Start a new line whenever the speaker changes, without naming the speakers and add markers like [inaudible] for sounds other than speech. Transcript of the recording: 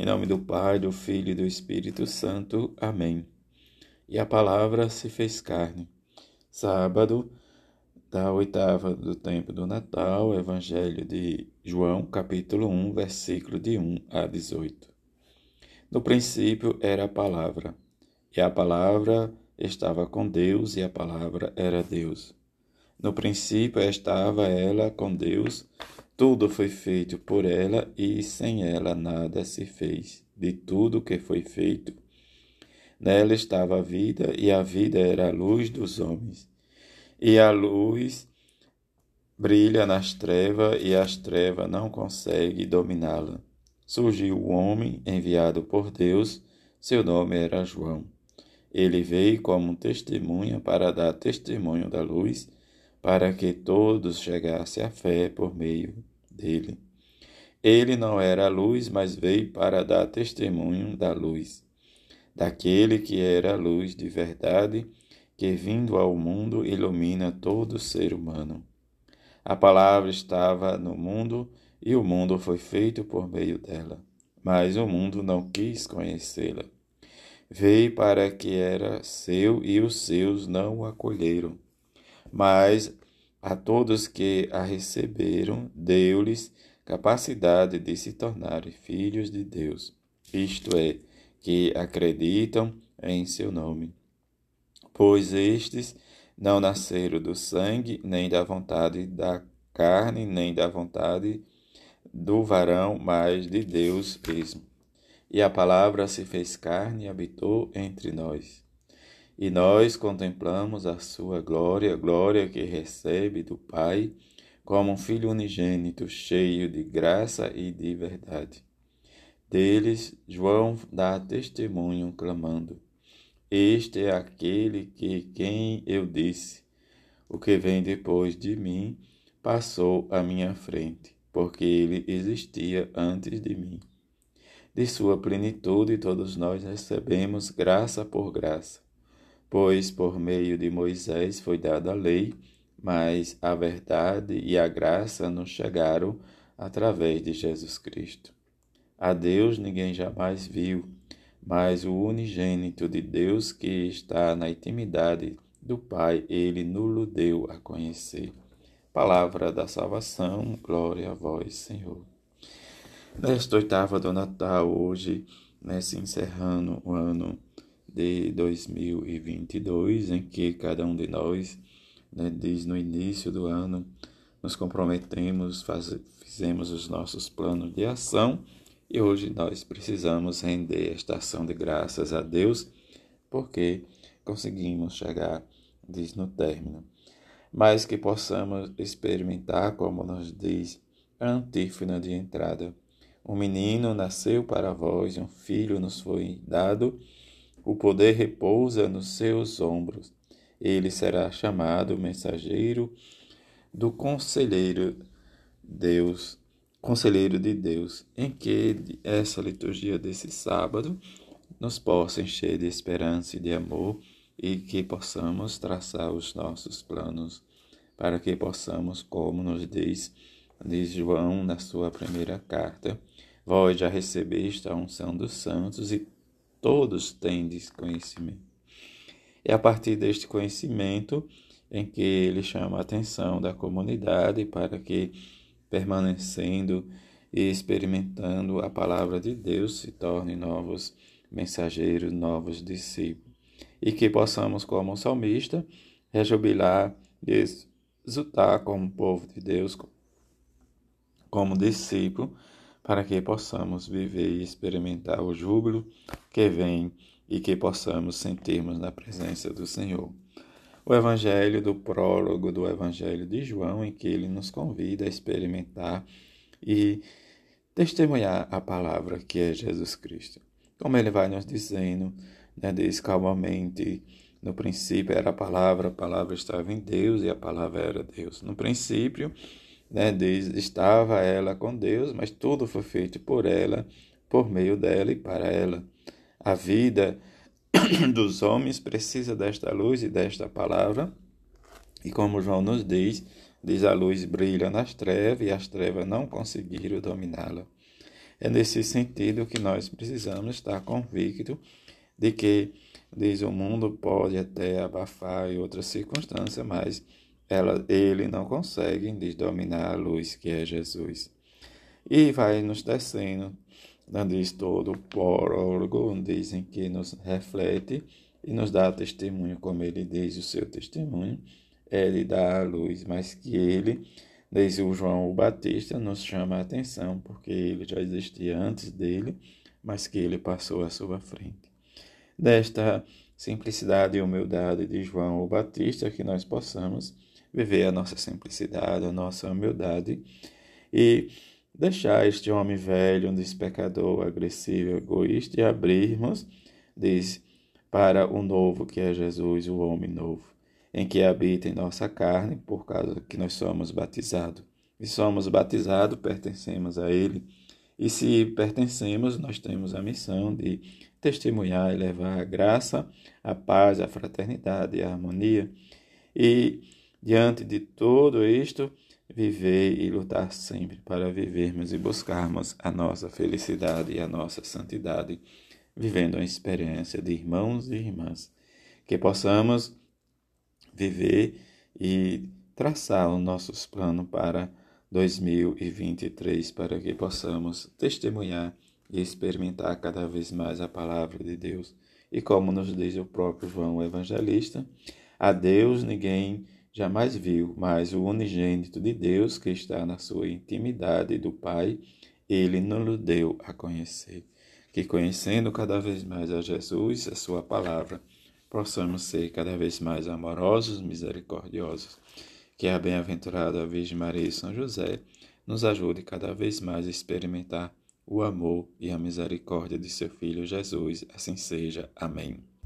Em nome do Pai, do Filho e do Espírito Santo. Amém. E a palavra se fez carne. Sábado da oitava do tempo do Natal, Evangelho de João, capítulo 1, versículo de 1 a 18. No princípio era a palavra, e a palavra estava com Deus, e a palavra era Deus. No princípio estava ela com Deus, tudo foi feito por ela e sem ela nada se fez de tudo que foi feito. Nela estava a vida e a vida era a luz dos homens. E a luz brilha nas trevas e as trevas não conseguem dominá-la. Surgiu o homem enviado por Deus, seu nome era João. Ele veio como testemunha para dar testemunho da luz, para que todos chegassem à fé por meio dele. Ele não era a luz, mas veio para dar testemunho da luz, daquele que era a luz de verdade, que vindo ao mundo ilumina todo ser humano. A palavra estava no mundo e o mundo foi feito por meio dela, mas o mundo não quis conhecê-la. Veio para que era seu e os seus não o acolheram. Mas a todos que a receberam, deu-lhes capacidade de se tornarem filhos de Deus, isto é, que acreditam em seu nome. Pois estes não nasceram do sangue, nem da vontade da carne, nem da vontade do varão, mas de Deus mesmo. E a palavra se fez carne e habitou entre nós e nós contemplamos a sua glória, glória que recebe do Pai, como um Filho unigênito, cheio de graça e de verdade. Deles, João dá testemunho, clamando: Este é aquele que quem eu disse, o que vem depois de mim, passou à minha frente, porque ele existia antes de mim. De sua plenitude, todos nós recebemos graça por graça pois por meio de Moisés foi dada a lei, mas a verdade e a graça nos chegaram através de Jesus Cristo. A Deus ninguém jamais viu, mas o unigênito de Deus que está na intimidade do Pai, ele nulo deu a conhecer. Palavra da salvação, glória a vós, Senhor. Nesta oitava do Natal, hoje, né, se encerrando o ano de 2022, em que cada um de nós, né, desde no início do ano, nos comprometemos, faz, fizemos os nossos planos de ação e hoje nós precisamos render esta ação de graças a Deus, porque conseguimos chegar diz, no término. Mas que possamos experimentar, como nos diz a antífona de entrada. Um menino nasceu para vós, um filho nos foi dado o poder repousa nos seus ombros. Ele será chamado mensageiro do conselheiro Deus, conselheiro de Deus, em que essa liturgia desse sábado nos possa encher de esperança e de amor e que possamos traçar os nossos planos para que possamos, como nos diz, João na sua primeira carta, vós já recebeste a unção dos santos e todos tendes conhecimento. É a partir deste conhecimento em que ele chama a atenção da comunidade para que, permanecendo e experimentando a palavra de Deus, se tornem novos mensageiros, novos discípulos. E que possamos, como salmista, rejubilar e exultar como povo de Deus, como discípulo, para que possamos viver e experimentar o júbilo que vem e que possamos sentirmos na presença do Senhor. O Evangelho do prólogo do Evangelho de João, em que ele nos convida a experimentar e testemunhar a palavra que é Jesus Cristo. Como ele vai nos dizendo, né, diz calmamente, no princípio era a palavra, a palavra estava em Deus e a palavra era Deus. No princípio, né, diz, estava ela com Deus, mas tudo foi feito por ela, por meio dela e para ela. A vida [clears throat] dos homens precisa desta luz e desta palavra, e como João nos diz, diz a luz brilha nas trevas e as trevas não conseguiram dominá-la. É nesse sentido que nós precisamos estar convictos de que, diz o mundo, pode até abafar em outras circunstâncias, mas ela, ele não consegue desdominar a luz que é Jesus. E vai nos descendo, dando todo prólogo, dizem que nos reflete e nos dá testemunho, como ele diz o seu testemunho, ele dá a luz, mas que ele, desde o João o Batista, nos chama a atenção, porque ele já existia antes dele, mas que ele passou à sua frente. Desta simplicidade e humildade de João o Batista, que nós possamos viver a nossa simplicidade, a nossa humildade e deixar este homem velho, um despecador, agressivo, egoísta e abrirmos, diz, para o novo que é Jesus, o homem novo, em que habita em nossa carne, por causa que nós somos batizados. E somos batizados, pertencemos a Ele. E se pertencemos, nós temos a missão de testemunhar e levar a graça, a paz, a fraternidade e a harmonia. E diante de tudo isto, viver e lutar sempre para vivermos e buscarmos a nossa felicidade e a nossa santidade vivendo uma experiência de irmãos e irmãs, que possamos viver e traçar os nossos planos para 2023, para que possamos testemunhar e experimentar cada vez mais a palavra de Deus. E como nos diz o próprio João Evangelista, a Deus ninguém jamais viu, mas o unigênito de Deus que está na sua intimidade do Pai, ele nos deu a conhecer que conhecendo cada vez mais a Jesus, a sua palavra, possamos ser cada vez mais amorosos, misericordiosos. Que a bem-aventurada Virgem Maria e São José nos ajude cada vez mais a experimentar o amor e a misericórdia de seu Filho Jesus. Assim seja. Amém.